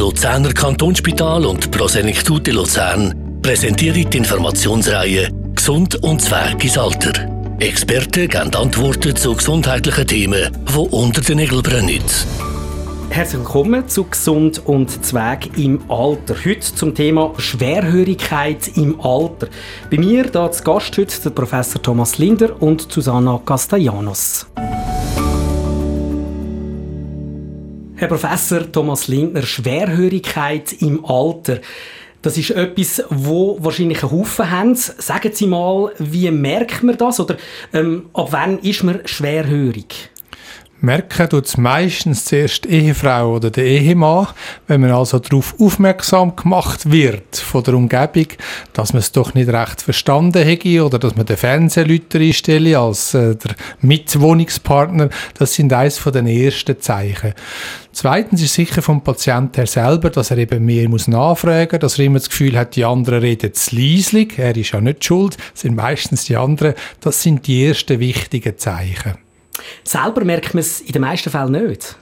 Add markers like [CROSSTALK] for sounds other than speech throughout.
Luzerner Kantonsspital und Prosenektute Luzern präsentieren die Informationsreihe Gesund und Zwerg ins Alter. Experten geben Antworten zu gesundheitlichen Themen, die unter den Nägeln brennen. Herzlich willkommen zu Gesund und Zweig im Alter. Heute zum Thema Schwerhörigkeit im Alter. Bei mir da zu Gast heute der Professor Thomas Linder und Susanna Castellanos. Herr Professor Thomas Lindner, Schwerhörigkeit im Alter. Das ist etwas, wo wahrscheinlich einen Haufen haben. Sagen Sie mal, wie merkt man das? Oder ähm, ab wann ist man schwerhörig? Merken tut es meistens zuerst die Ehefrau oder der Ehemann, wenn man also darauf aufmerksam gemacht wird von der Umgebung, dass man es doch nicht recht verstanden hätte oder dass man den Fernsehleuter einstelle als äh, der Mitwohnungspartner. Das sind eines von den ersten Zeichen. Zweitens ist sicher vom Patienten her selber, dass er eben mehr muss nachfragen, dass er immer das Gefühl hat, die anderen reden zu leislich. Er ist ja nicht schuld, sind meistens die anderen. Das sind die ersten wichtigen Zeichen. Selber merkt man es in den meisten Fällen nicht.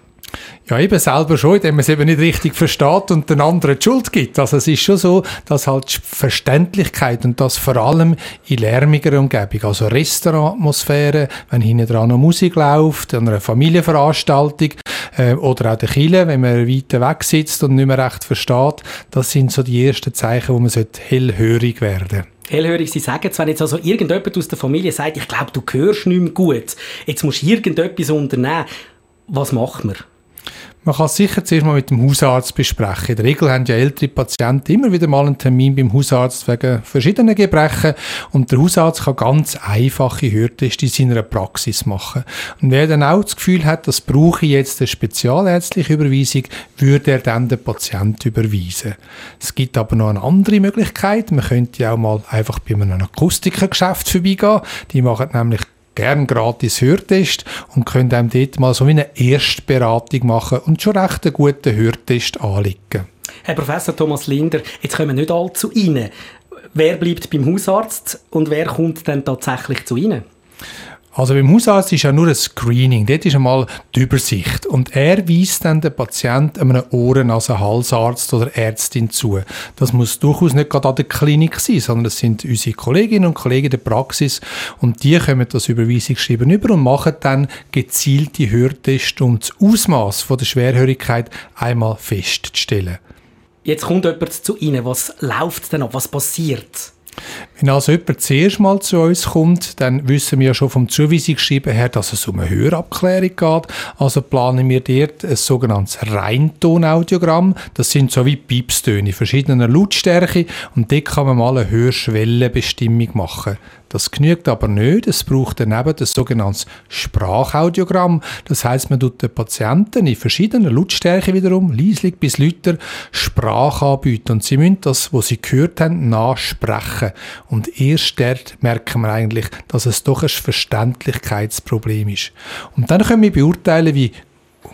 Ja, eben selber schon, indem man es eben nicht richtig versteht und den anderen die Schuld gibt. Also es ist schon so, dass halt Verständlichkeit und das vor allem in lärmiger Umgebung, also Restaurantatmosphäre, wenn hinten dran noch Musik läuft, an einer Familienveranstaltung äh, oder auch der Kille, wenn man weiter weg sitzt und nicht mehr recht versteht, das sind so die ersten Zeichen, wo man hellhörig werden sollte hellhörig Sie sagen, wenn jetzt also irgendjemand aus der Familie sagt, ich glaube, du hörst nicht mehr gut, jetzt musst du irgendetwas unternehmen, was macht man? Man kann sicher zuerst mal mit dem Hausarzt besprechen. In der Regel haben ja ältere Patienten immer wieder mal einen Termin beim Hausarzt wegen verschiedenen Gebrechen und der Hausarzt kann ganz einfache Hörtests in seiner Praxis machen. Und wer dann auch das Gefühl hat, das brauche ich jetzt eine spezialärztliche Überweisung, würde er dann den Patienten überweisen. Es gibt aber noch eine andere Möglichkeit. Man könnte ja auch mal einfach bei einem Akustikergeschäft vorbeigehen. Die machen nämlich gern gratis Hörtest und könnt einem dort mal so eine Erstberatung machen und schon recht einen guten Hörtest anlegen. Herr Professor Thomas Linder, jetzt kommen wir nicht allzu rein. Wer bleibt beim Hausarzt und wer kommt dann tatsächlich zu Ihnen? Also beim Hausarzt ist ja nur ein Screening, dort ist einmal die Übersicht und er weist dann den Patienten einem Ohren-, also Halsarzt oder Ärztin zu. Das muss durchaus nicht gerade an der Klinik sein, sondern das sind unsere Kolleginnen und Kollegen der Praxis und die kommen das Überweisungsschreiben über und machen dann gezielte Hörtests, um das Ausmaß der Schwerhörigkeit einmal festzustellen. Jetzt kommt jemand zu Ihnen, was läuft denn ab, was passiert? Wenn also jemand zuerst mal zu uns kommt, dann wissen wir ja schon vom Zuweisungsschreiben her, dass es um eine Hörabklärung geht. Also planen wir dort ein sogenanntes Reintonaudiogramm. Das sind so wie Piepstöne verschiedener Lautstärke und dort kann man mal eine Hörschwellenbestimmung machen. Das genügt aber nicht. Es braucht daneben das sogenannte Sprachaudiogramm. Das heißt, man tut den Patienten in verschiedenen Lautstärken wiederum, leislich bis lauter, Sprache anbieten. Und sie müssen das, was sie gehört haben, nachsprechen. Und erst dort merken wir eigentlich, dass es doch ein Verständlichkeitsproblem ist. Und dann können wir beurteilen, wie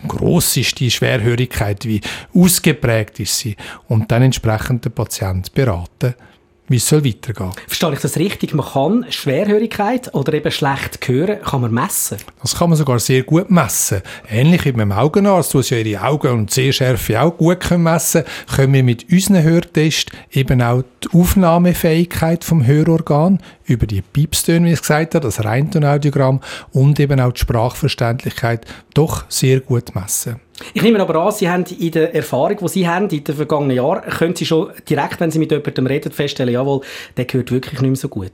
groß ist die Schwerhörigkeit, wie ausgeprägt ist sie und dann entsprechend den Patienten beraten wie es soll weitergehen Verstehe ich das richtig? Man kann Schwerhörigkeit oder eben schlecht hören, kann man messen? Das kann man sogar sehr gut messen. Ähnlich wie beim Augenarzt, wo sie ihre Augen und Sehschärfe auch gut messen können, können wir mit unseren Hörtests eben auch die Aufnahmefähigkeit vom Hörorgan über die Piepstöne, wie ich gesagt habe, das Reintonaudiogramm und eben auch die Sprachverständlichkeit doch sehr gut messen. Ich nehme aber an, Sie haben in der Erfahrung, die Sie haben in den vergangenen Jahren, können Sie schon direkt, wenn Sie mit jemandem reden, feststellen, jawohl, der gehört wirklich nicht mehr so gut.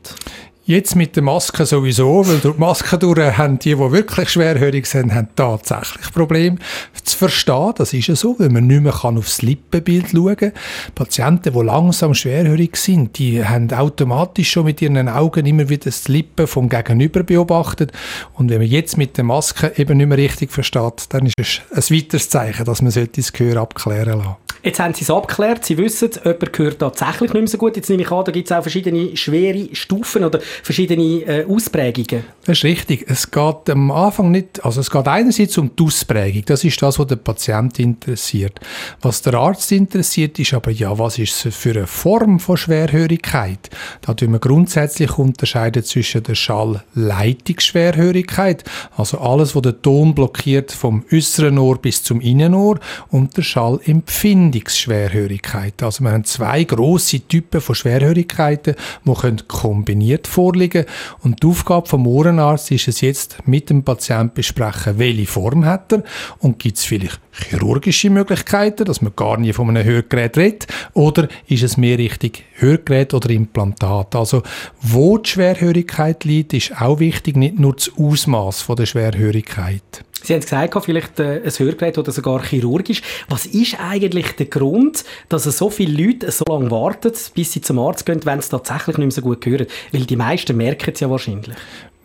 Jetzt mit der Maske sowieso, weil durch die Maske durch haben die, die wirklich schwerhörig sind, haben tatsächlich Probleme zu verstehen. Das ist ja so, weil man nicht mehr aufs Lippenbild schauen kann. Patienten, die langsam schwerhörig sind, die haben automatisch schon mit ihren Augen immer wieder das Lippen vom Gegenüber beobachtet. Und wenn man jetzt mit der Maske eben nicht mehr richtig versteht, dann ist es ein weiteres Zeichen, dass man das Gehör abklären lassen Jetzt haben Sie es abgeklärt, Sie wissen, jemand gehört tatsächlich nicht mehr so gut. Jetzt nehme ich an, da gibt es auch verschiedene schwere Stufen oder verschiedene äh, Ausprägungen. Das ist richtig. Es geht am Anfang nicht, also es geht einerseits um die Ausprägung. Das ist das, was den Patient interessiert. Was der Arzt interessiert, ist aber, ja, was ist es für eine Form von Schwerhörigkeit? Da tun wir grundsätzlich unterscheiden zwischen der Schallleitungsschwerhörigkeit, also alles, was den Ton blockiert vom äußeren Ohr bis zum Innenohr und der Schallempfindung Verbindungsschwerhörigkeit. Also wir haben zwei große Typen von Schwerhörigkeiten, die können kombiniert vorliegen und die Aufgabe vom Ohrenarzt ist es jetzt mit dem Patienten besprechen, welche Form hat er und gibt es vielleicht chirurgische Möglichkeiten, dass man gar nie von einem Hörgerät redet oder ist es mehr richtig Hörgerät oder Implantat? Also wo die Schwerhörigkeit liegt, ist auch wichtig, nicht nur das Ausmaß der Schwerhörigkeit. Sie haben es gesagt, vielleicht äh, ein Hörgerät oder sogar chirurgisch. Was ist eigentlich der Grund, dass so viele Leute so lange warten, bis sie zum Arzt gehen, wenn sie tatsächlich nicht mehr so gut hören? Weil die meisten merken es ja wahrscheinlich.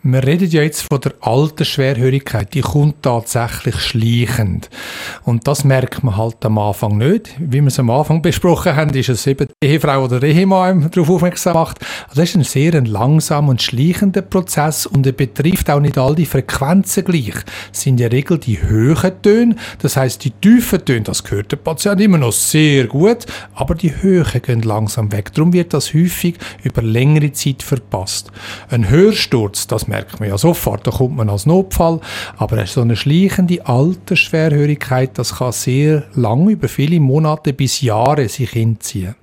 Wir reden ja jetzt von der alten Schwerhörigkeit. Die kommt tatsächlich schleichend. Und das merkt man halt am Anfang nicht. Wie wir es am Anfang besprochen haben, ist es eben die Ehefrau oder der Ehemann darauf aufmerksam macht. Also das ist ein sehr langsamer und schleichender Prozess und er betrifft auch nicht all die Frequenzen gleich. Es sind in der Regel die höheren Töne, das heißt die tiefen Töne, das hört der Patient immer noch sehr gut, aber die Höhen gehen langsam weg. Darum wird das häufig über längere Zeit verpasst. Ein Hörsturz, das merkt man ja sofort, da kommt man als Notfall. Aber so eine schleichende Altersschwerhörigkeit, das kann sehr lang, über viele Monate bis Jahre sich hinziehen.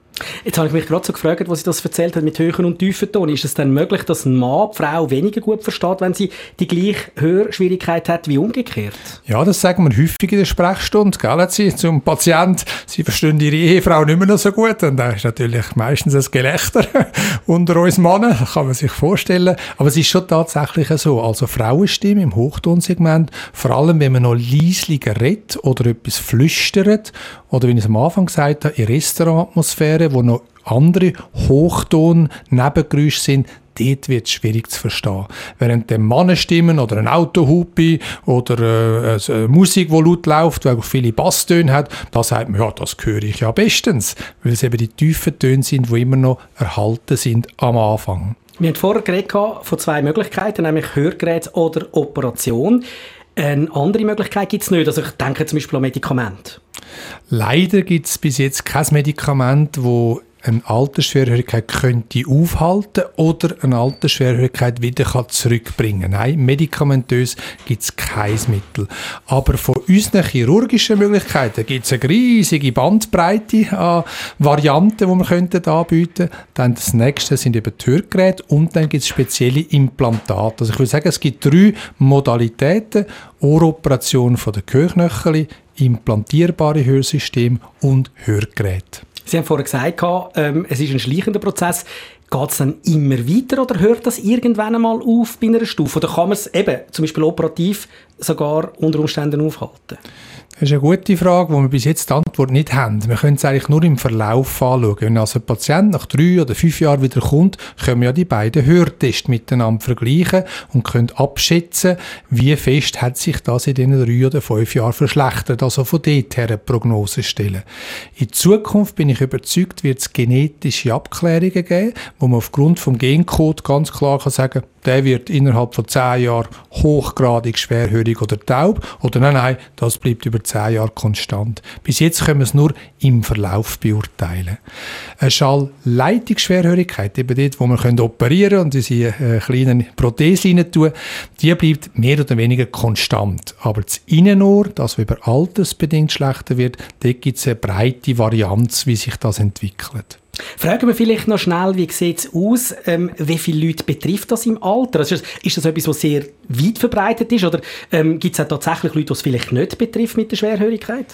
Jetzt habe ich mich gerade so gefragt, was Sie das erzählt hat mit höheren und tiefen Ton. Ist es denn möglich, dass ein Mann die Frau weniger gut versteht, wenn sie die gleiche Hörschwierigkeit hat wie umgekehrt? Ja, das sagen wir häufig in der Sprechstunde, gell, sie, zum Patient. Sie verstehen ihre Ehefrau nicht mehr so gut. Und da ist natürlich meistens ein Gelächter [LAUGHS] unter uns Männern, kann man sich vorstellen. Aber es ist schon tatsächlich so. Also Frauenstimme im Hochtonsegment, vor allem wenn man noch leislicher redet oder etwas flüstert oder wie ich es am Anfang gesagt habe, in Restaurantatmosphäre, wo noch andere Hochton-Nebengeräusche sind, dort wird es schwierig zu verstehen. Während der Mannenstimmen oder ein Autohupi oder äh, äh, Musik, die laut läuft, die viele Basstöne hat, da sagt man, ja, das höre ich ja bestens, weil es eben die tiefen Töne sind, die immer noch erhalten sind am Anfang. Wir haben vorher geredet von zwei Möglichkeiten, nämlich Hörgerät oder Operation. Eine andere Möglichkeit gibt es nicht. Also ich denke zum Beispiel an Medikamente. Leider gibt es bis jetzt kein Medikament, das eine Altersschwerhörigkeit könnte aufhalten oder eine Altersschwerhörigkeit wieder kann zurückbringen Nein, medikamentös gibt es kein Mittel. Aber von unseren chirurgischen Möglichkeiten gibt es eine riesige Bandbreite an Varianten, die wir könnten anbieten Dann das nächste sind eben die Hörgeräte und dann gibt es spezielle Implantate. Also ich würde sagen, es gibt drei Modalitäten. Ohroperation von der Gehörknöchel, implantierbare Hörsystem und Hörgeräte. Sie haben vorher gesagt, ähm, es ist ein schleichender Prozess. Geht es dann immer weiter oder hört das irgendwann einmal auf bei einer Stufe? Oder kann man es eben zum Beispiel operativ sogar unter Umständen aufhalten? Das ist eine gute Frage, wo wir bis jetzt die Antwort nicht haben. Wir können es eigentlich nur im Verlauf anschauen. Wenn also ein Patient nach drei oder fünf Jahren wieder kommt, können wir ja die beiden Hörtests miteinander vergleichen und können abschätzen, wie fest hat sich das in diesen drei oder fünf Jahren verschlechtert. Also von dort her eine Prognose stellen. In Zukunft bin ich überzeugt, wird es genetische Abklärungen geben, wo man aufgrund vom Gencode ganz klar kann sagen der wird innerhalb von zehn Jahren hochgradig schwerhörig oder taub. Oder nein, nein, das bleibt über zehn Jahre konstant. Bis jetzt können wir es nur im Verlauf beurteilen. Eine Schallleitungsschwerhörigkeit, eben dort, wo wir operieren können und diese äh, kleinen Prothesen rein tun, die bleibt mehr oder weniger konstant. Aber das Innenohr, das über altersbedingt schlechter wird, dort gibt es eine breite Varianz, wie sich das entwickelt. Fragen wir vielleicht noch schnell, wie sieht es aus? Ähm, wie viele Leute betrifft das im Alter? Also ist, das, etwas, was sehr weit verbreitet ist? Oder ähm, gibt es auch tatsächlich Leute, die es vielleicht nicht betrifft mit der Schwerhörigkeit?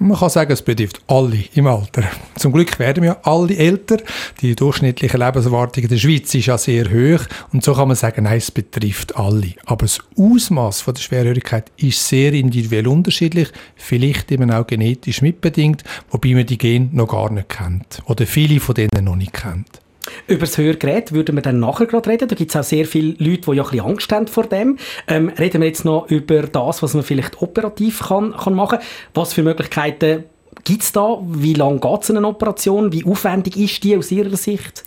Man kann sagen, es betrifft alle im Alter. [LAUGHS] Zum Glück werden wir alle älter. Die durchschnittliche Lebenserwartung in der Schweiz ist ja sehr hoch. Und so kann man sagen, nein, es betrifft alle. Aber das Ausmaß der Schwerhörigkeit ist sehr individuell unterschiedlich, vielleicht eben auch genetisch mitbedingt, wobei man die Gene noch gar nicht kennt. Oder viele von denen noch nicht kennt. Über das Hörgerät würden wir dann nachher gerade reden. Da gibt es auch sehr viele Leute, die ja ein bisschen Angst haben vor dem. Ähm, reden wir jetzt noch über das, was man vielleicht operativ kann, kann machen kann. Was für Möglichkeiten gibt es da? Wie lange geht es eine Operation? Wie aufwendig ist die aus Ihrer Sicht?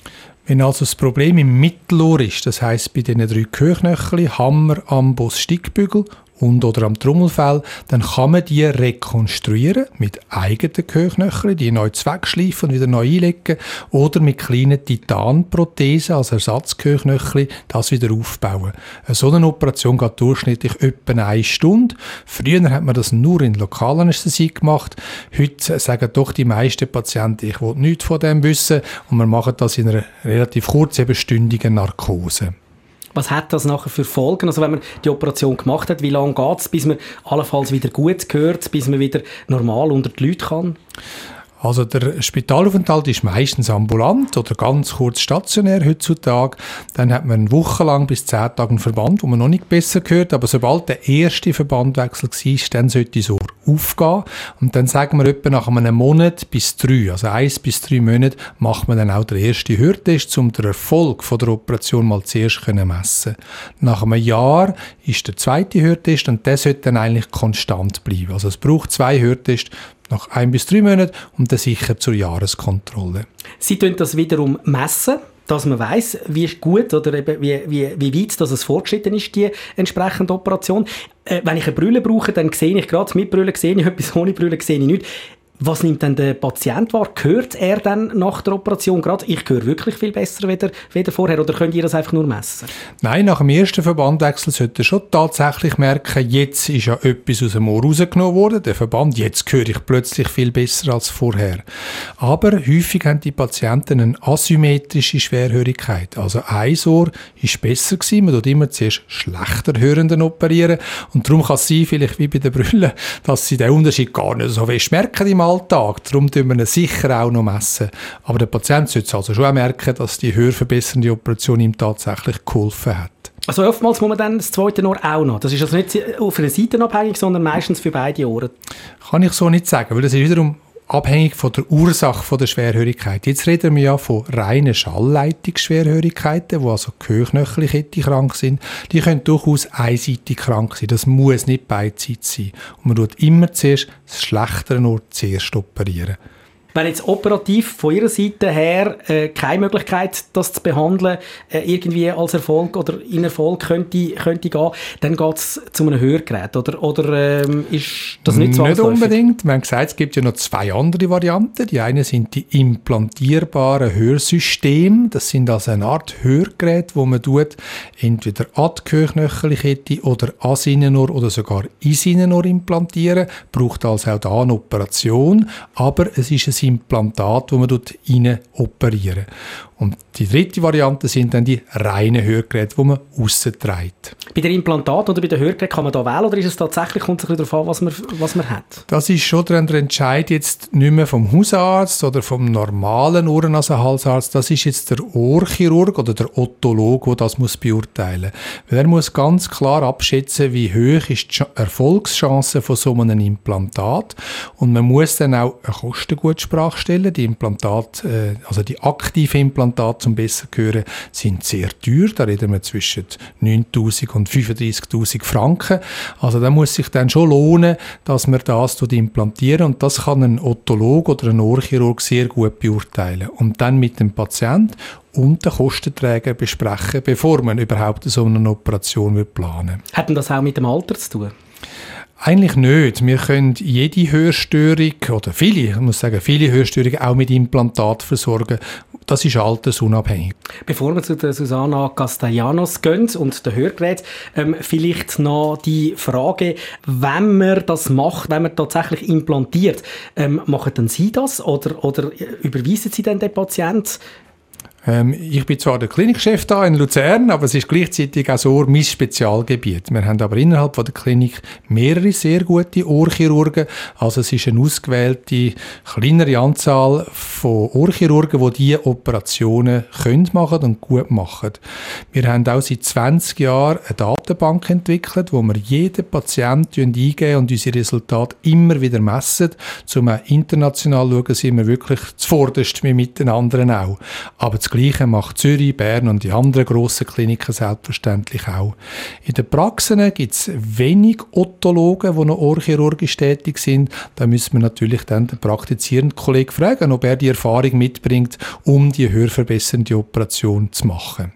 Wenn also das Problem im Mittelohr ist, das heißt bei diesen drei Gehörknöcheln, Hammer, Amboss, Stickbügel und oder am Trommelfell, dann kann man die rekonstruieren mit eigenen Gehörknöcheln, die neu zweckschleifen und wieder neu einlegen oder mit kleinen Titanprothesen als Ersatzgehörknöcheln das wieder aufbauen. So eine Operation geht durchschnittlich etwa eine Stunde. Früher hat man das nur in Lokalanästhesie gemacht. Heute sagen doch die meisten Patienten, ich will nichts von dem wissen und wir machen das in einer relativ kurzen, stündigen Narkose. Was hat das nachher für Folgen? Also wenn man die Operation gemacht hat, wie lange geht es, bis man allenfalls wieder gut gehört, bis man wieder normal unter die Leute kann? Also der Spitalaufenthalt ist meistens ambulant oder ganz kurz stationär heutzutage. Dann hat man eine Woche lang bis zehn Tage einen Verband, wo man noch nicht besser gehört. Aber sobald der erste Verbandwechsel war, dann sollte das Ohr aufgehen. Und dann sagen wir etwa nach einem Monat bis drei, also eins bis drei Monate, macht man dann auch den ersten Hörtest, um den Erfolg von der Operation mal zuerst können messen. Nach einem Jahr ist der zweite Hörtest und der sollte dann eigentlich konstant bleiben. Also es braucht zwei Hörtests nach ein bis drei Monaten und dann sicher zur Jahreskontrolle. Sie tun das wiederum messen dass man weiß, wie gut oder eben wie, wie, wie weit dass es fortgeschritten ist, die entsprechende Operation. Äh, wenn ich eine Brille brauche, dann sehe ich gerade mit Brille sehe ich etwas, [LAUGHS] ohne Brille sehe ich nichts. Was nimmt denn der Patient wahr? Hört er dann nach der Operation gerade, ich höre wirklich viel besser wieder, wieder vorher oder könnt ihr das einfach nur messen? Nein, nach dem ersten Verbandwechsel sollte er schon tatsächlich merken, jetzt ist ja etwas aus dem Ohr rausgenommen worden, der Verband, jetzt höre ich plötzlich viel besser als vorher. Aber häufig haben die Patienten eine asymmetrische Schwerhörigkeit. Also ein Ohr ist besser gewesen, man tut immer zuerst schlechter Hörenden operieren und darum kann es sein, vielleicht wie bei den Brüllen, dass sie den Unterschied gar nicht so fest merken im Alltag. Darum tun wir ihn sicher auch noch messen. Aber der Patient sollte also schon merken, dass die hörverbessernde Operation ihm tatsächlich geholfen hat. Also oftmals muss man dann das zweite Ohr auch noch. Das ist also nicht auf einer Seite abhängig, sondern meistens für beide Ohren. Kann ich so nicht sagen, weil das ist wiederum abhängig von der Ursache von der Schwerhörigkeit. Jetzt reden wir ja von reinen Schallleitungsschwerhörigkeiten, wo also Gehörknöchelkette krank sind. Die können durchaus einseitig krank sein. Das muss nicht beidseitig sein. Und man tut immer zuerst das schlechtere Ohr zuerst operieren. Wenn jetzt operativ von Ihrer Seite her äh, keine Möglichkeit, das zu behandeln, äh, irgendwie als Erfolg oder in Erfolg könnte, könnte gehen, dann geht es zu einem Hörgerät, oder, oder ähm, ist das nicht so Nicht unbedingt. Wir haben gesagt, es gibt ja noch zwei andere Varianten. Die eine sind die implantierbaren Hörsysteme. Das sind also eine Art Hörgerät, wo man tut, entweder an die Gehörknöchelkette oder an Innenohr oder sogar in Innenohr implantieren. Braucht also auch da eine Operation, aber es ist ein Implantat, das man dort operieren. Und die dritte Variante sind dann die reinen Hörgeräte, die man aussentreibt. Bei der Implantat oder bei den Hörgeräten kann man da wählen oder ist es tatsächlich, kommt es ein darauf an, was man, was man hat? Das ist schon der Entscheid jetzt nicht mehr vom Hausarzt oder vom normalen Ohrennasenhalsarzt. Das ist jetzt der Ohrchirurg oder der Otolog, der das muss beurteilen muss. er muss ganz klar abschätzen, wie hoch ist die Erfolgschance von so einem Implantat und man muss dann auch eine Kostengutsprache stellen. Die Implantat, äh, also die aktive Implantat Implantate zum besser hören sind sehr teuer. Da reden wir zwischen 9'000 und 35'000 Franken. Also da muss sich dann schon lohnen, dass man das implantieren und das kann ein Otolog oder ein Ohrchirurg sehr gut beurteilen. Und dann mit dem Patient und den Kostenträger besprechen, bevor man überhaupt so eine Operation planen will. Hat denn das auch mit dem Alter zu tun? Eigentlich nicht. Wir können jede Hörstörung, oder viele, ich muss sagen, viele Hörstörungen auch mit Implantat versorgen. Das ist altersunabhängig. Bevor wir zu der Susanna Castellanos gehen und der Hörgerät, ähm, vielleicht noch die Frage, wenn man das macht, wenn man tatsächlich implantiert, ähm, machen dann Sie das oder, oder überweisen Sie dann den Patienten ähm, ich bin zwar der Klinikchef da in Luzern, aber es ist gleichzeitig auch so mein Spezialgebiet. Wir haben aber innerhalb von der Klinik mehrere sehr gute Ohrchirurgen. Also es ist eine ausgewählte kleinere Anzahl von Ohrchirurgen, die diese Operationen können machen und gut machen. Wir haben auch seit 20 Jahren eine Datenbank entwickelt, wo wir jeden Patienten eingeben und unsere Resultate immer wieder messen. Zum international schauen sind wir wirklich zuvorderst mit den anderen auch. Aber Gleiche macht Zürich, Bern und die anderen grossen Kliniken selbstverständlich auch. In den Praxen gibt es wenig Otologen, die noch ohrchirurgisch tätig sind. Da müssen wir natürlich dann den praktizierenden Kollegen fragen, ob er die Erfahrung mitbringt, um die hörverbessernde Operation zu machen.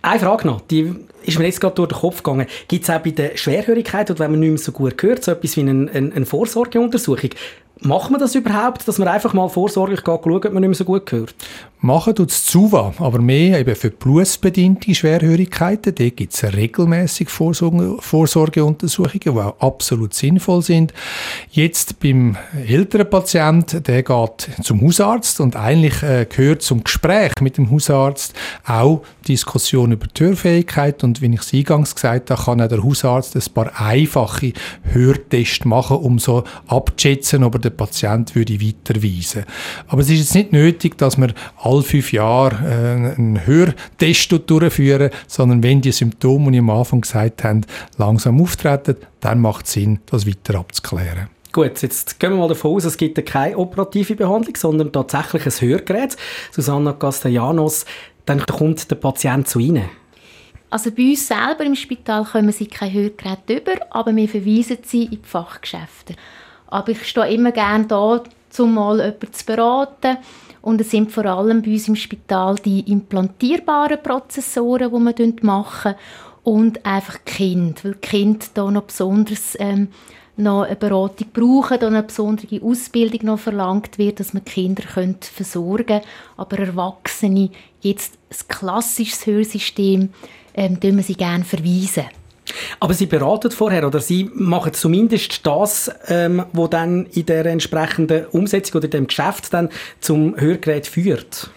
Eine Frage noch, die ist mir jetzt gerade durch den Kopf gegangen. Gibt es auch bei der Schwerhörigkeit oder wenn man nicht mehr so gut hört, so etwas wie eine, eine, eine Vorsorgeuntersuchung? Macht man das überhaupt, dass man einfach mal vorsorglich schaut, ob man nicht mehr so gut hört? Machen tut es ZUVA, aber mehr eben für berufsbedingte Schwerhörigkeiten. Dort gibt es regelmäßig Vorsorge, Vorsorgeuntersuchungen, die auch absolut sinnvoll sind. Jetzt beim älteren Patienten, der geht zum Hausarzt und eigentlich äh, gehört zum Gespräch mit dem Hausarzt auch Diskussion über die Hörfähigkeit und wie ich es eingangs gesagt habe, kann auch der Hausarzt ein paar einfache Hörtests machen, um so abzuschätzen, ob er den Patient würde weiterweisen Aber es ist jetzt nicht nötig, dass man alle fünf Jahre äh, einen Hörtest durchführen, sondern wenn die Symptome, die ich am Anfang gesagt habe, langsam auftreten, dann macht es Sinn, das weiter abzuklären. Gut, jetzt gehen wir mal davon aus, es gibt keine operative Behandlung, sondern tatsächlich ein Hörgerät. Susanna Castellanos, dann kommt der Patient zu Ihnen. Also bei uns selber im Spital kommen sie kein Hörgerät über, aber wir verweisen sie in die Fachgeschäfte. Aber ich stehe immer gerne da, um mal jemanden zu beraten. Und es sind vor allem bei uns im Spital die implantierbaren Prozessoren, die wir machen. Und einfach Kind, weil Kind da noch besonders ähm, noch eine Beratung brauchen und eine besondere Ausbildung noch verlangt wird, dass man Kinder versorgen können. Aber Erwachsene, jetzt ein klassisches Hörsystem, ähm, wir sie gerne verweisen. Aber Sie beraten vorher oder Sie machen zumindest das, ähm, wo dann in der entsprechenden Umsetzung oder dem Geschäft dann zum Hörgerät führt.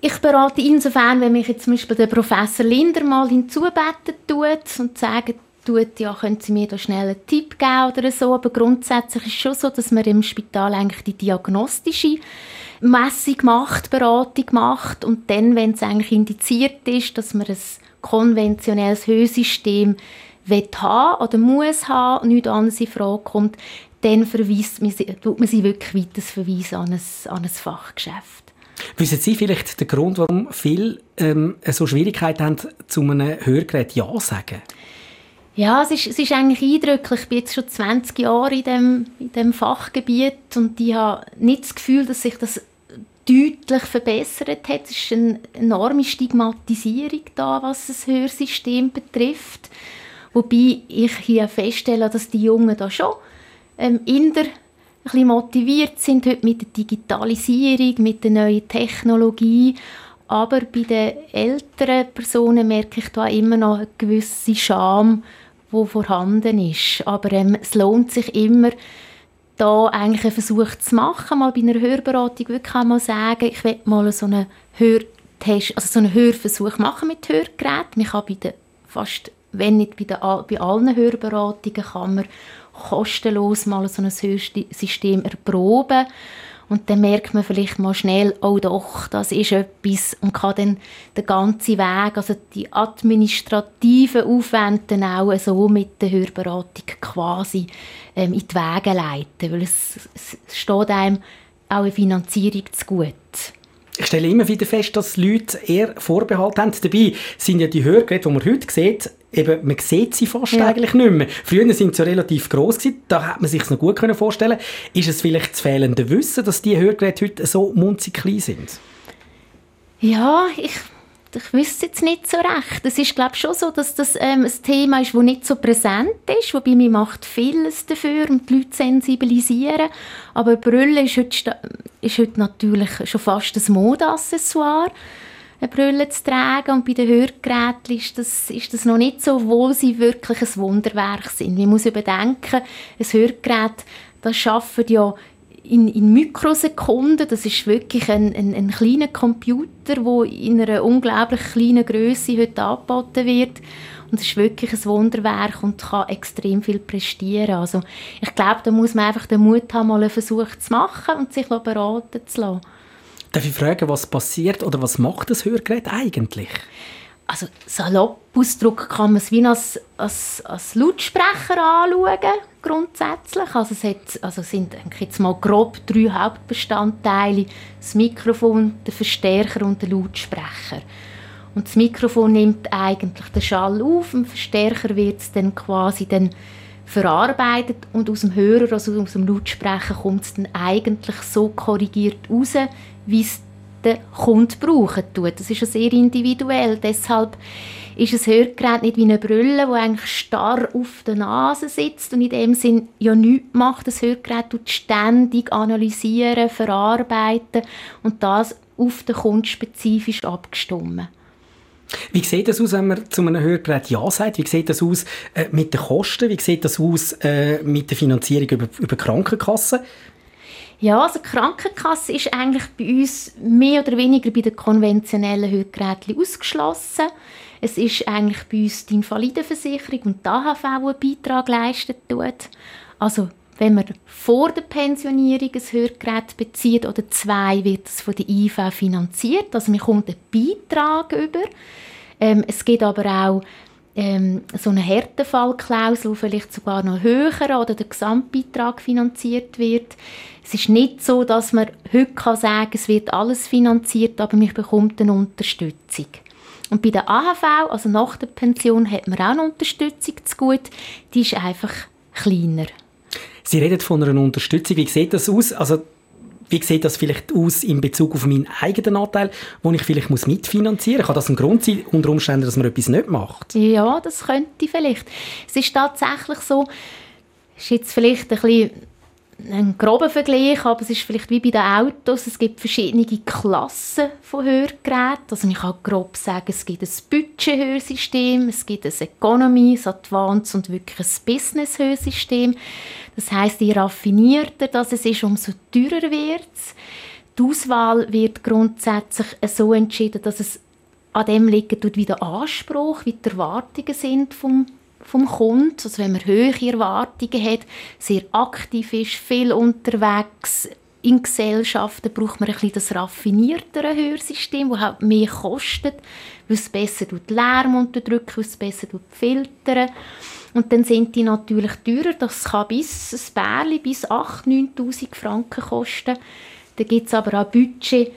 Ich berate insofern, wenn mich jetzt zum Beispiel der Professor Linder mal hinzubeten tut und sagt, tut, ja, können Sie mir da schnell einen Tipp geben oder so. Aber grundsätzlich ist es schon so, dass man im Spital eigentlich die diagnostische Messung macht, Beratung macht und dann, wenn es eigentlich indiziert ist, dass man ein konventionelles Hörsystem haben oder muss haben nichts anderes in Frage kommt, dann verweist man sie, tut man sie wirklich weiter verweisen an ein, an ein Fachgeschäft. Wissen Sie vielleicht den Grund, warum viele ähm, so Schwierigkeiten haben, zu einem Hörgerät Ja zu sagen? Ja, es ist, es ist eigentlich eindrücklich. Ich bin jetzt schon 20 Jahre in dem, in dem Fachgebiet und ich habe nicht das Gefühl, dass sich das deutlich verbessert hat. Es ist eine enorme Stigmatisierung da, was das Hörsystem betrifft. Wobei ich hier feststelle, dass die Jungen da schon ähm, in der ein bisschen motiviert sind heute mit der Digitalisierung, mit der neuen Technologie. Aber bei den älteren Personen merke ich da immer noch eine gewisse Scham, wo vorhanden ist. Aber ähm, es lohnt sich immer, da eigentlich einen Versuch zu machen, mal bei einer Hörberatung wirklich einmal sagen, ich will mal so einen Hörtest, also so einen Hörversuch machen mit Hörgeräten. Man kann bei den fast, wenn nicht bei, den, bei allen Hörberatungen, kann man kostenlos mal so ein Hörsystem erproben und dann merkt man vielleicht mal schnell, oh doch, das ist etwas und kann dann den ganzen Weg, also die administrativen Aufwände auch so mit der Hörberatung quasi ähm, in die Wege leiten, weil es, es steht einem auch eine Finanzierung zu gut. Ich stelle immer wieder fest, dass Leute eher Vorbehalte haben. Dabei sind ja die Hörgeräte, die man heute sieht, eben, man sieht sie fast ja. eigentlich nicht mehr. Früher sind sie ja relativ groß gewesen, da hat man sich noch gut vorstellen Ist es vielleicht das fehlende Wissen, dass die Hörgeräte heute so munzig klein sind? Ja, ich ich wüsste jetzt nicht so recht. Es ist glaube schon so, dass das ähm, ein Thema ist, das nicht so präsent ist, wobei man macht vieles dafür, um die Leute sensibilisieren. Aber Brille ist heute, ist heute natürlich schon fast ein Modeaccessoire eine Brille zu tragen und bei den Hörgeräten ist das, ist das noch nicht so, obwohl sie wirklich ein Wunderwerk sind. Man muss überdenken, ein Hörgerät, das schafft ja in, in Mikrosekunden. Das ist wirklich ein, ein, ein kleiner Computer, der in einer unglaublich kleinen Größe heute angeboten wird. Und es ist wirklich ein Wunderwerk und kann extrem viel prestieren. Also ich glaube, da muss man einfach den Mut haben, mal einen Versuch zu machen und sich beraten zu lassen. Darf ich fragen, was passiert oder was macht das Hörgerät eigentlich? also salopp Ausdruck kann man es wie als, als, als Lautsprecher anschauen, grundsätzlich. Also es hat, also sind jetzt mal grob drei Hauptbestandteile. Das Mikrofon, der Verstärker und der Lautsprecher. Und das Mikrofon nimmt eigentlich den Schall auf, im Verstärker wird es dann quasi dann verarbeitet und aus dem Hörer, also aus dem Lautsprecher, kommt es dann eigentlich so korrigiert raus, wie es der Kunde brauchen tut. Das ist ja sehr individuell. Deshalb ist ein Hörgerät nicht wie eine Brille, wo eigentlich starr auf der Nase sitzt und in dem Sinn ja nichts macht. Das Hörgerät tut ständig analysieren, verarbeiten und das auf den Kunden spezifisch abgestimmt. Wie sieht das aus, wenn man zu einem Hörgerät Ja sagt? Wie sieht das aus äh, mit den Kosten? Wie sieht das aus äh, mit der Finanzierung über, über Krankenkassen? Ja, also die Krankenkasse ist eigentlich bei uns mehr oder weniger bei den konventionellen Hörgeräten ausgeschlossen. Es ist eigentlich bei uns die Invalidenversicherung und die AHV, die einen Beitrag leisten tut. Also wenn man vor der Pensionierung ein Hörgerät bezieht oder zwei, wird es von der IV finanziert. Also man kommt einen Beitrag über. Ähm, es gibt aber auch ähm, so eine Härtefallklausel, die vielleicht sogar noch höher oder der Gesamtbeitrag finanziert wird. Es ist nicht so, dass man heute kann sagen es wird alles finanziert, aber man bekommt eine Unterstützung. Und bei der AHV, also nach der Pension, hat man auch eine Unterstützung zu gut. Die ist einfach kleiner. Sie reden von einer Unterstützung. Wie sieht das aus? Also wie sieht das vielleicht aus in Bezug auf meinen eigenen Anteil, den ich vielleicht muss mitfinanzieren muss? Kann das ein Grund sein, unter Umständen, dass man etwas nicht macht? Ja, das könnte vielleicht. Es ist tatsächlich so, ist jetzt vielleicht ein bisschen ein grober Vergleich, aber es ist vielleicht wie bei den Autos, es gibt verschiedene Klassen von Hörgeräten. Also man kann grob sagen, es gibt ein Budget-Hörsystem, es gibt ein Economy, ein Advanced und wirklich ein Business-Hörsystem. Das heißt, je raffinierter das es ist, umso teurer wird es. Die Auswahl wird grundsätzlich so entschieden, dass es an dem liegt, wie der Anspruch, wie die Erwartungen sind vom vom Kunden, also wenn man hohe Erwartungen hat, sehr aktiv ist, viel unterwegs, in Gesellschaften braucht man ein bisschen das raffiniertere Hörsystem, das halt mehr kostet, weil es besser Lärm unterdrücken, weil es besser filtern. Und dann sind die natürlich teurer. Das kann bis ein Bärli bis 8'000, 9'000 Franken kosten. Dann gibt es aber auch Budgetgeräte,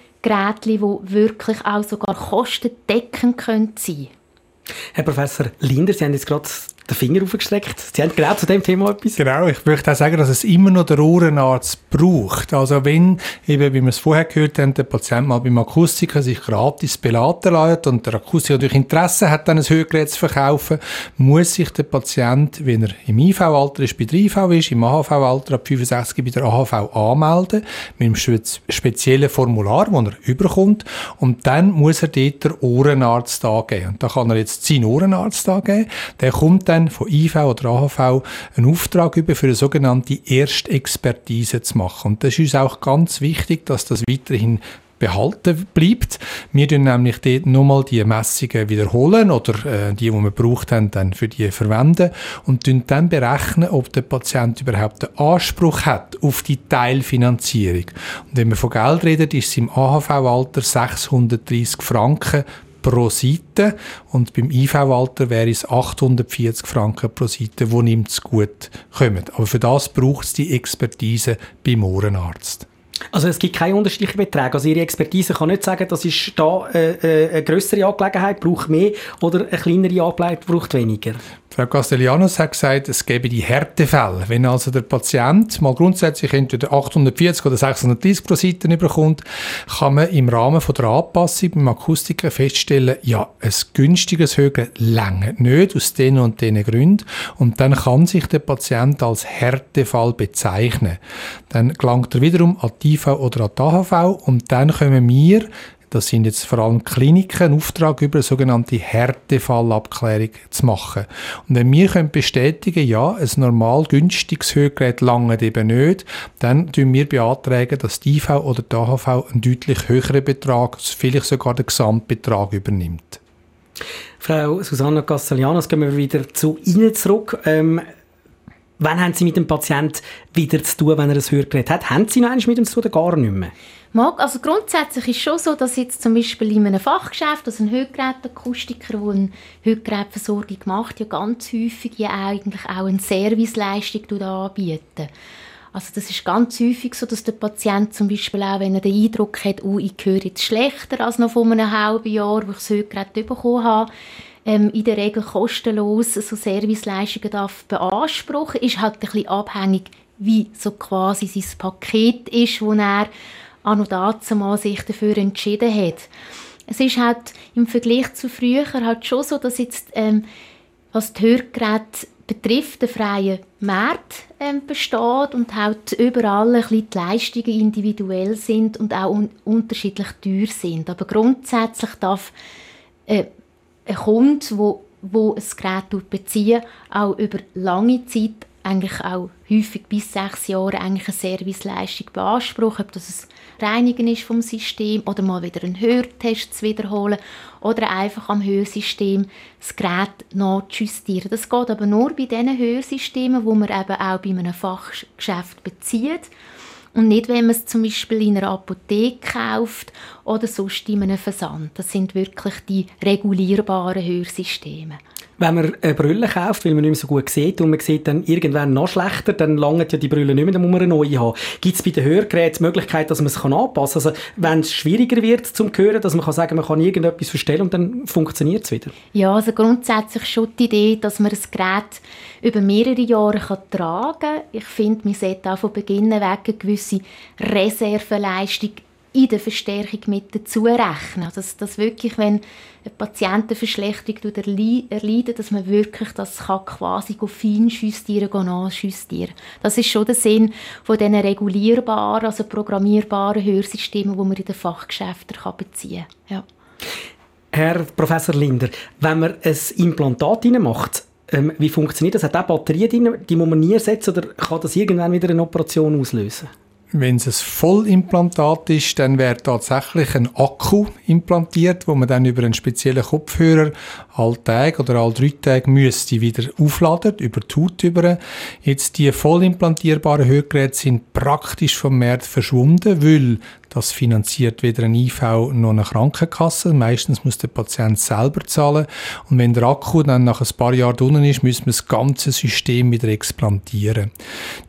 die wirklich auch sogar kostendeckend sein können. Herr Professor Linder, Sie haben jetzt gerade den Finger aufgestreckt. Sie haben genau zu dem Thema etwas. Genau, ich möchte auch sagen, dass es immer noch der Ohrenarzt braucht. Also wenn, eben, wie wir es vorher gehört haben, der Patient mal beim Akustiker sich gratis beladen lässt und der Akustiker natürlich Interesse hat, dann ein Hörgerät zu verkaufen, muss sich der Patient, wenn er im IV-Alter ist, bei der IV ist, im AHV-Alter ab 65 bei der AHV anmelden, mit einem speziellen Formular, das er überkommt, und dann muss er dort den Ohrenarzt angeben. Und da kann er jetzt seinen Ohrenarzt angeben, der kommt dann von IV oder AHV einen Auftrag über für eine sogenannte Erstexpertise zu machen. Und das ist uns auch ganz wichtig, dass das weiterhin behalten bleibt. Wir tun nämlich dort nochmal die Messungen wiederholen oder äh, die, die wir braucht haben, dann für die verwenden und dann berechnen, ob der Patient überhaupt den Anspruch hat auf die Teilfinanzierung. Und wenn wir von Geld reden, ist es im AHV-Alter 630 Franken pro Seite und beim IV-Alter wäre es 840 Franken pro Seite, wo ihm zu gut kommen. Aber für das braucht es die Expertise beim Ohrenarzt. Also es gibt keine unterschiedlichen Beträge. Also Ihre Expertise kann nicht sagen, das ist da äh, äh eine größere Angelegenheit, braucht mehr oder eine kleinere Angelegenheit braucht weniger. Frau Castellanos hat gesagt, es gäbe die Härtefälle. Wenn also der Patient mal grundsätzlich entweder 840 oder 630 pro Seite bekommt, kann man im Rahmen von der Anpassung beim Akustiker feststellen, ja, ein günstiges Hören länger nicht, aus den und den Gründen. Und dann kann sich der Patient als Härtefall bezeichnen. Dann gelangt er wiederum an die IV oder an die AHV und dann können wir das sind jetzt vor allem Kliniken, einen Auftrag über eine sogenannte Härtefallabklärung zu machen. Und wenn wir können bestätigen ja, ein normal günstiges Hörgerät lange eben nicht, dann tun wir beantragen, dass die IV oder die AHV einen deutlich höheren Betrag, vielleicht sogar den Gesamtbetrag übernimmt. Frau Susanna Castellanos, gehen wir wieder zu Ihnen zurück. Ähm, wann haben Sie mit dem Patienten wieder zu tun, wenn er ein Hörgerät hat? Haben Sie noch mit ihm zu tun oder gar nicht mehr? Mag. Also grundsätzlich ist es schon so, dass jetzt zum Beispiel in einem Fachgeschäft, also ein Hörgerätakustiker, der eine Hörgerätversorgung macht, ja ganz häufig ja eigentlich auch eine Serviceleistung anbieten. Also das ist ganz häufig so, dass der Patient zum Beispiel auch, wenn er den Eindruck hat, oh, ich höre jetzt schlechter als noch vor einem halben Jahr, wo ich das Hörgerät bekommen habe, ähm, in der Regel kostenlos so Serviceleistungen darf beanspruchen. Ist halt ein bisschen abhängig, wie so quasi sein Paket ist, das er an und dazu sich dafür entschieden hat. Es ist halt im Vergleich zu früher halt schon so, dass jetzt ähm, was die Hörgeräte betrifft, der freie Markt ähm, besteht und halt überall ein bisschen die Leistungen individuell sind und auch un unterschiedlich teuer sind. Aber grundsätzlich darf äh, ein Kunde, wo, wo ein Gerät bezieht, auch über lange Zeit eigentlich auch häufig bis sechs Jahre eigentlich eine Serviceleistung beanspruchen, ob das ein Reinigen ist vom System oder mal wieder einen Hörtest zu wiederholen oder einfach am Hörsystem das Gerät nachjustieren. Das geht aber nur bei diesen Hörsystemen, wo man eben auch bei einem Fachgeschäft bezieht und nicht, wenn man es zum Beispiel in einer Apotheke kauft oder sonst in einem Versand. Das sind wirklich die regulierbaren Hörsysteme wenn man eine Brille kauft, weil man nicht mehr so gut sieht und man sieht dann irgendwann noch schlechter, dann langt ja die Brille nicht mehr, dann muss man eine neue haben. Gibt es bei den Hörgeräten die Möglichkeit, dass man es anpassen kann? Also wenn es schwieriger wird zum Hören, dass man kann sagen, man kann irgendetwas verstellen und dann funktioniert es wieder? Ja, also grundsätzlich schon die Idee, dass man das Gerät über mehrere Jahre kann tragen kann. Ich finde, man sollte auch von Beginn weg eine gewisse Reserveleistung in der Verstärkung mit dazu rechnen. Dass, dass wirklich, wenn eine Patientenverschlechterung erleidet, dass man wirklich das kann quasi fein justieren, nachjustieren Das ist schon der Sinn von diesen regulierbaren, also programmierbaren Hörsystemen, die man in den Fachgeschäften beziehen kann. Ja. Herr Professor Linder, wenn man ein Implantat macht, ähm, wie funktioniert das? Hat auch Batterien drin, die muss man nie ersetzen oder kann das irgendwann wieder eine Operation auslösen? Wenn es ein Vollimplantat ist, dann wäre tatsächlich ein Akku implantiert, wo man dann über einen speziellen Kopfhörer alle Tage oder alle drei Tage müsste wieder aufladen, über die Haut über. Jetzt die vollimplantierbaren Hörgeräte sind praktisch vom Markt verschwunden, weil das finanziert weder ein IV noch eine Krankenkasse. Meistens muss der Patient selber zahlen. Und wenn der Akku dann nach ein paar Jahren drinnen ist, müssen wir das ganze System wieder explantieren.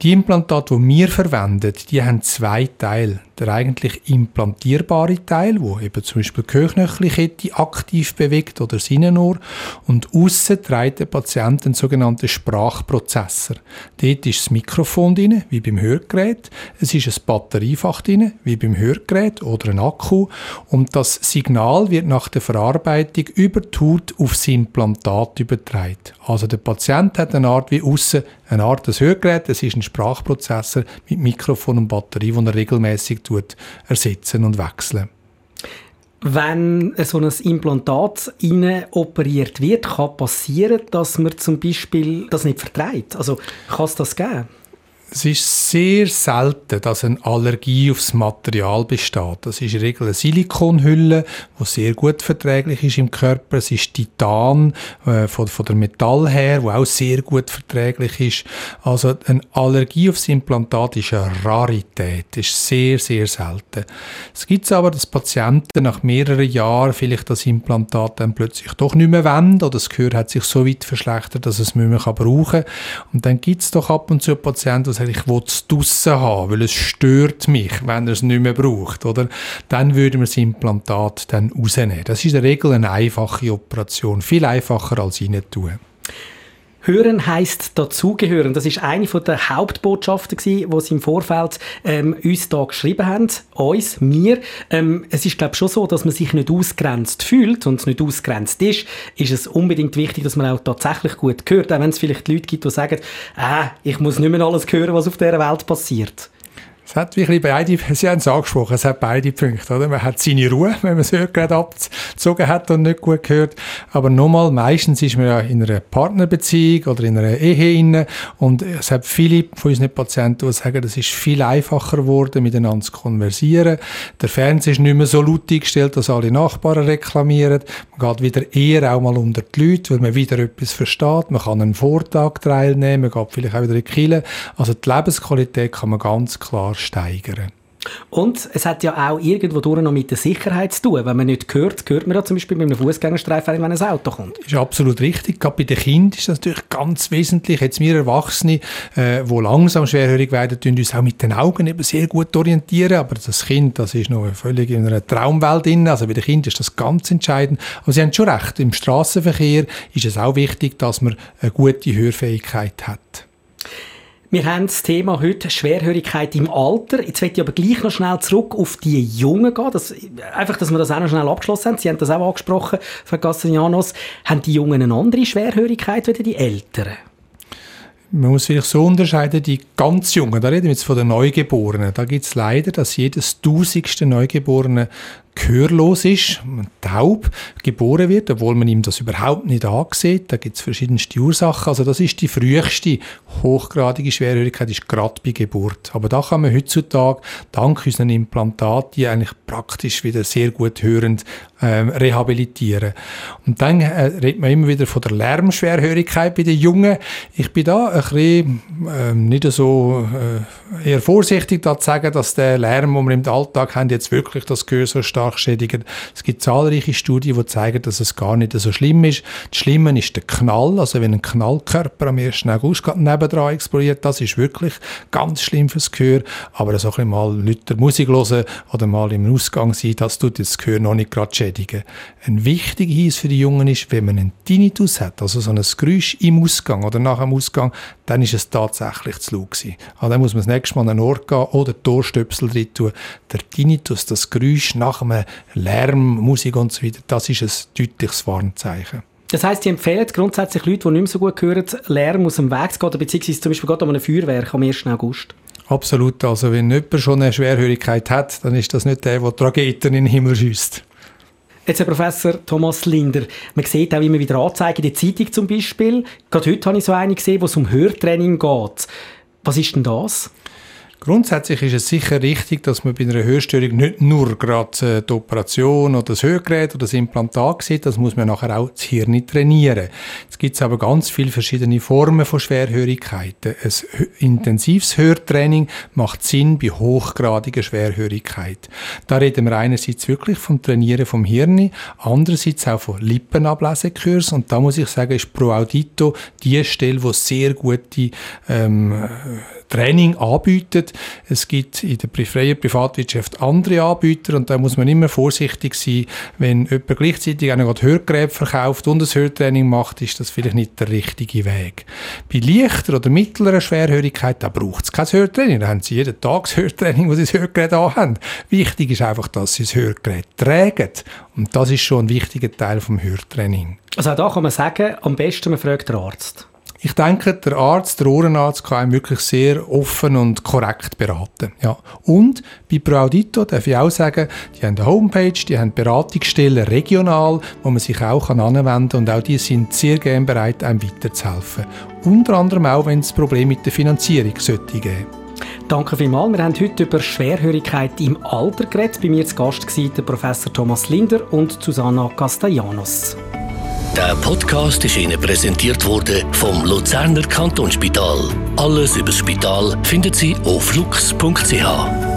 Die Implantate, die wir verwenden, die haben zwei Teile der eigentlich implantierbare Teil, wo eben zum Beispiel die Gehörknöchelkette aktiv bewegt oder das Innenohr und aussen trägt der Patient einen sogenannten Sprachprozessor. Dort ist das Mikrofon drin, wie beim Hörgerät, es ist ein Batteriefach drin, wie beim Hörgerät oder ein Akku und das Signal wird nach der Verarbeitung über die Haut aufs Implantat übertragen. Also der Patient hat eine Art wie aussen eine Art des Hörgerät, es ist ein Sprachprozessor mit Mikrofon und Batterie, den er regelmäßig ersetzen und wechseln. Wenn so ein Implantat operiert wird, kann passieren, dass man zum Beispiel das nicht verträgt. Also kann es das geben? Es ist sehr selten, dass eine Allergie aufs Material besteht. Das ist in der Regel eine Silikonhülle, die sehr gut verträglich ist im Körper. Es ist Titan äh, von, von der Metall her, wo auch sehr gut verträglich ist. Also eine Allergie aufs Implantat ist eine Rarität, ist sehr, sehr selten. Es gibt aber, dass Patienten nach mehreren Jahren vielleicht das Implantat dann plötzlich doch nicht mehr wollen oder das Gehör hat sich so weit verschlechtert, dass es nicht mehr brauchen kann. Und dann gibt es doch ab und zu Patienten, die sagt, ich will es draussen haben, weil es stört mich, wenn er es nicht mehr braucht, oder? Dann würden wir das Implantat dann rausnehmen. Das ist in der Regel eine einfache Operation, viel einfacher als rein tun. Hören heißt dazugehören. Das ist eine der Hauptbotschaften die sie im Vorfeld ähm, uns da geschrieben haben, uns, mir. Ähm, es ist glaube schon so, dass man sich nicht ausgrenzt fühlt und nicht ausgrenzt ist, ist es unbedingt wichtig, dass man auch tatsächlich gut hört, auch wenn es vielleicht Leute gibt, die sagen, äh, ich muss nicht mehr alles hören, was auf dieser Welt passiert. Es hat wirklich beide, [LAUGHS] Sie haben es angesprochen, es hat beide Punkte, oder? Man hat seine Ruhe, wenn man das Hörgerät abgezogen hat und nicht gut gehört. Aber nochmal, meistens ist man ja in einer Partnerbeziehung oder in einer Ehe inne und es hat viele von unseren Patienten, die sagen, es ist viel einfacher geworden, miteinander zu konversieren. Der Fernseher ist nicht mehr so laut eingestellt, dass alle Nachbarn reklamieren. Man geht wieder eher auch mal unter die Leute, weil man wieder etwas versteht. Man kann einen Vortag teilnehmen, man geht vielleicht auch wieder in die Kille. Also die Lebensqualität kann man ganz klar steigern. Und es hat ja auch irgendwo durch noch mit der Sicherheit zu tun. Wenn man nicht hört, hört man ja zum Beispiel bei einem Fußgängerstreifen, wenn ein Auto kommt. Das ist absolut richtig. Gerade bei den Kindern ist das natürlich ganz wesentlich. Jetzt wir Erwachsene, äh, wo langsam schwerhörig werden, tun uns auch mit den Augen eben sehr gut orientieren. Aber das Kind, das ist noch völlig in einer Traumwelt drin. Also bei den Kindern ist das ganz entscheidend. Aber Sie haben schon recht. Im Straßenverkehr ist es auch wichtig, dass man eine gute Hörfähigkeit hat. Wir haben das Thema heute Schwerhörigkeit im Alter. Jetzt möchte ich aber gleich noch schnell zurück auf die Jungen gehen. Das, einfach, dass wir das auch noch schnell abgeschlossen haben. Sie haben das auch angesprochen, Frau Castellanos. Haben die Jungen eine andere Schwerhörigkeit als die Älteren? Man muss sich so unterscheiden, die ganz Jungen, da reden wir jetzt von den Neugeborenen, da gibt es leider, dass jedes tausendste Neugeborene gehörlos ist, taub geboren wird, obwohl man ihm das überhaupt nicht ansieht. Da gibt es verschiedenste Ursachen. Also das ist die früheste hochgradige Schwerhörigkeit, ist gerade bei Geburt. Aber da kann man heutzutage dank unseren Implantaten eigentlich praktisch wieder sehr gut hörend ähm, rehabilitieren. Und dann äh, redet man immer wieder von der Lärmschwerhörigkeit bei den Jungen. Ich bin da ein bisschen äh, nicht so äh, eher vorsichtig da zu sagen, dass der Lärm, den wir im Alltag haben, jetzt wirklich das Gehör so stark stark schädigen. Es gibt zahlreiche Studien, die zeigen, dass es gar nicht so schlimm ist. Das Schlimme ist der Knall, also wenn ein Knallkörper am 1. August nebendran explodiert, das ist wirklich ganz schlimm fürs Gehör. Aber so ein mal Leute Musik hören oder mal im Ausgang sein, das tut das Gehör noch nicht gerade schädigen. Ein wichtiger Hinweis für die Jungen ist, wenn man einen Tinnitus hat, also so ein Geräusch im Ausgang oder nach dem Ausgang, dann ist es tatsächlich zu laut gewesen. Also dann muss man das nächste Mal an einen Ort gehen oder die Ohrstöpsel drin tun. Der Tinnitus, das Geräusch nach einem Lärm, Musik und so weiter, das ist ein deutliches Warnzeichen. Das heisst, Sie empfehlen grundsätzlich Leute, die nicht mehr so gut hören, Lärm aus dem Weg zu gehen, beziehungsweise zum Beispiel gerade an einem Feuerwerk am 1. August? Absolut. Also wenn jemand schon eine Schwerhörigkeit hat, dann ist das nicht der, der Trageten in den Himmel schießt. Jetzt, Herr Professor Thomas Linder, man sieht auch immer wieder Anzeigen in der Zeitung zum Beispiel. Gerade heute habe ich so eine gesehen, wo es um Hörtraining geht. Was ist denn das? Grundsätzlich ist es sicher richtig, dass man bei einer Hörstörung nicht nur gerade äh, die Operation oder das Hörgerät oder das Implantat sieht, das muss man nachher auch das Hirn trainieren. Es gibt aber ganz viele verschiedene Formen von Schwerhörigkeiten. Ein intensives Hörtraining macht Sinn bei hochgradiger Schwerhörigkeit. Da reden wir einerseits wirklich vom Trainieren vom Hirn, andererseits auch von Lippenablesekurs und da muss ich sagen, ist Pro Audito die Stelle, wo sehr gute ähm, Training anbietet. Es gibt in der freien Privatwirtschaft andere Anbieter und da muss man immer vorsichtig sein, wenn jemand gleichzeitig auch noch Hörgeräte verkauft und ein Hörtraining macht, ist das vielleicht nicht der richtige Weg. Bei leichter oder mittlerer Schwerhörigkeit, da braucht es kein Hörtraining. Da haben sie jeden Tag das Hörtraining, wo sie das Hörgerät haben. Wichtig ist einfach, dass sie das Hörgerät tragen. Und das ist schon ein wichtiger Teil vom Hörtraining. Also auch da kann man sagen, am besten man fragt den Arzt. Ich denke, der Arzt, der Ohrenarzt kann einen wirklich sehr offen und korrekt beraten. Ja. Und bei ProAudito darf ich auch sagen, die haben eine Homepage, die haben Beratungsstellen regional, wo man sich auch anwenden kann und auch die sind sehr gerne bereit, einem weiterzuhelfen. Unter anderem auch, wenn es Probleme mit der Finanzierung sollte geben Danke vielmals. Wir haben heute über Schwerhörigkeit im Alter geredet. Bei mir zu Gast war der Professor Thomas Linder und Susanna Castellanos. Der Podcast ist Ihnen präsentiert worden vom Luzerner Kantonsspital. Alles über das Spital finden Sie auf lux.ch.